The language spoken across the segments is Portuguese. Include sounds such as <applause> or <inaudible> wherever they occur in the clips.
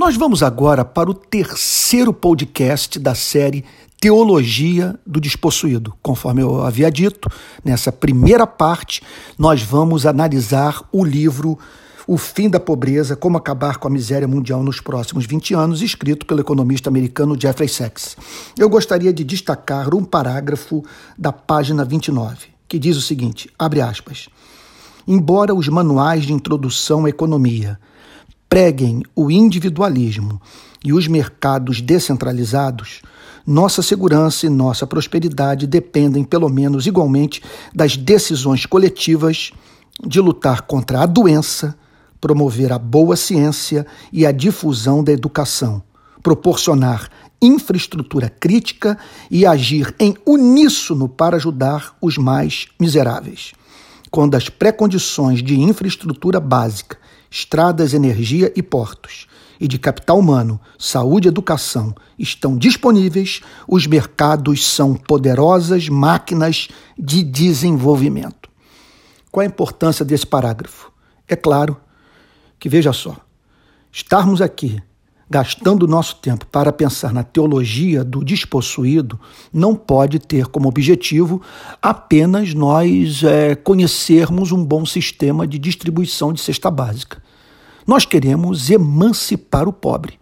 Nós vamos agora para o terceiro podcast da série Teologia do Despossuído. Conforme eu havia dito, nessa primeira parte, nós vamos analisar o livro O Fim da Pobreza: Como Acabar com a Miséria Mundial nos Próximos 20 Anos, escrito pelo economista americano Jeffrey Sachs. Eu gostaria de destacar um parágrafo da página 29, que diz o seguinte: abre aspas. Embora os manuais de introdução à economia preguem o individualismo e os mercados descentralizados, nossa segurança e nossa prosperidade dependem, pelo menos igualmente, das decisões coletivas de lutar contra a doença, promover a boa ciência e a difusão da educação, proporcionar infraestrutura crítica e agir em uníssono para ajudar os mais miseráveis. Quando as pré-condições de infraestrutura básica estradas, energia e portos, e de capital humano, saúde e educação estão disponíveis, os mercados são poderosas máquinas de desenvolvimento. Qual a importância desse parágrafo? É claro que, veja só, estarmos aqui gastando nosso tempo para pensar na teologia do despossuído, não pode ter como objetivo apenas nós é, conhecermos um bom sistema de distribuição de cesta básica. Nós queremos emancipar o pobre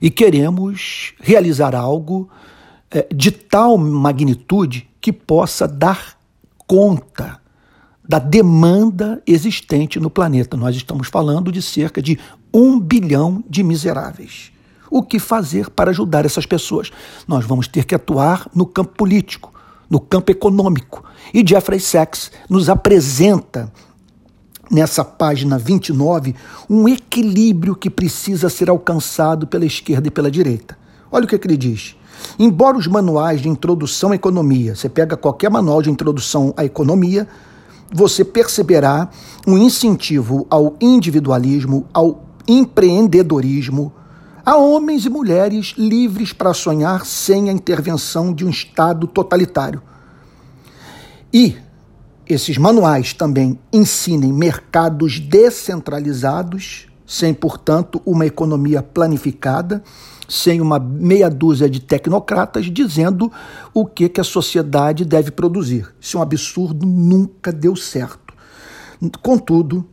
e queremos realizar algo é, de tal magnitude que possa dar conta da demanda existente no planeta. Nós estamos falando de cerca de um bilhão de miseráveis. O que fazer para ajudar essas pessoas? Nós vamos ter que atuar no campo político, no campo econômico. E Jeffrey Sachs nos apresenta nessa página 29 um equilíbrio que precisa ser alcançado pela esquerda e pela direita. Olha o que, é que ele diz. Embora os manuais de introdução à economia, você pega qualquer manual de introdução à economia, você perceberá um incentivo ao individualismo, ao empreendedorismo, a homens e mulheres livres para sonhar sem a intervenção de um Estado totalitário. E esses manuais também ensinem mercados descentralizados, sem, portanto, uma economia planificada, sem uma meia dúzia de tecnocratas dizendo o que, que a sociedade deve produzir. Isso é um absurdo, nunca deu certo. Contudo,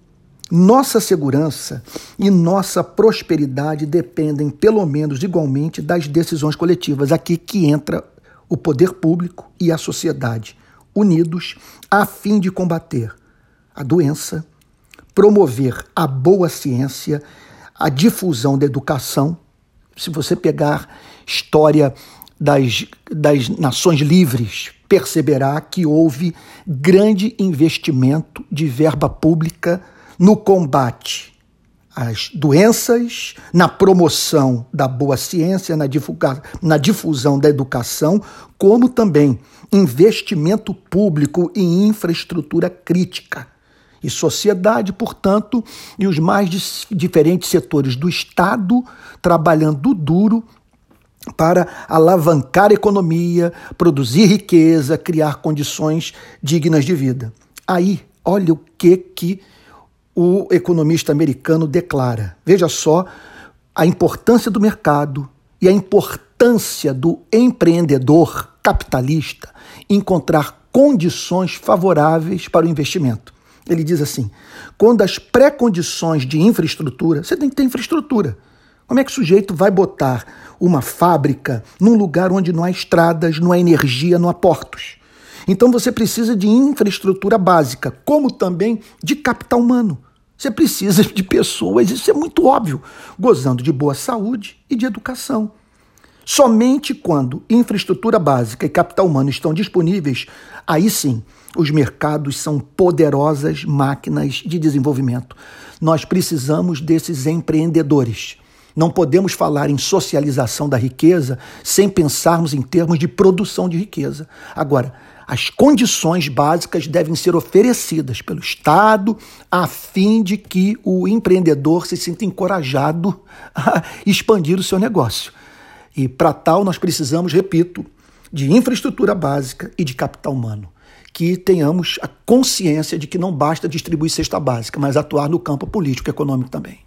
nossa segurança e nossa prosperidade dependem, pelo menos igualmente, das decisões coletivas. Aqui que entra o poder público e a sociedade, unidos a fim de combater a doença, promover a boa ciência, a difusão da educação. Se você pegar história das, das nações livres, perceberá que houve grande investimento de verba pública no combate às doenças, na promoção da boa ciência, na, divulga, na difusão da educação, como também investimento público em infraestrutura crítica. E sociedade, portanto, e os mais diferentes setores do Estado trabalhando duro para alavancar a economia, produzir riqueza, criar condições dignas de vida. Aí, olha o que que o economista americano declara. Veja só a importância do mercado e a importância do empreendedor capitalista encontrar condições favoráveis para o investimento. Ele diz assim: quando as pré-condições de infraestrutura, você tem que ter infraestrutura. Como é que o sujeito vai botar uma fábrica num lugar onde não há estradas, não há energia, não há portos? Então você precisa de infraestrutura básica, como também de capital humano. Você precisa de pessoas, isso é muito óbvio, gozando de boa saúde e de educação. Somente quando infraestrutura básica e capital humano estão disponíveis, aí sim os mercados são poderosas máquinas de desenvolvimento. Nós precisamos desses empreendedores. Não podemos falar em socialização da riqueza sem pensarmos em termos de produção de riqueza. Agora, as condições básicas devem ser oferecidas pelo Estado a fim de que o empreendedor se sinta encorajado <laughs> a expandir o seu negócio. E para tal, nós precisamos, repito, de infraestrutura básica e de capital humano. Que tenhamos a consciência de que não basta distribuir cesta básica, mas atuar no campo político e econômico também.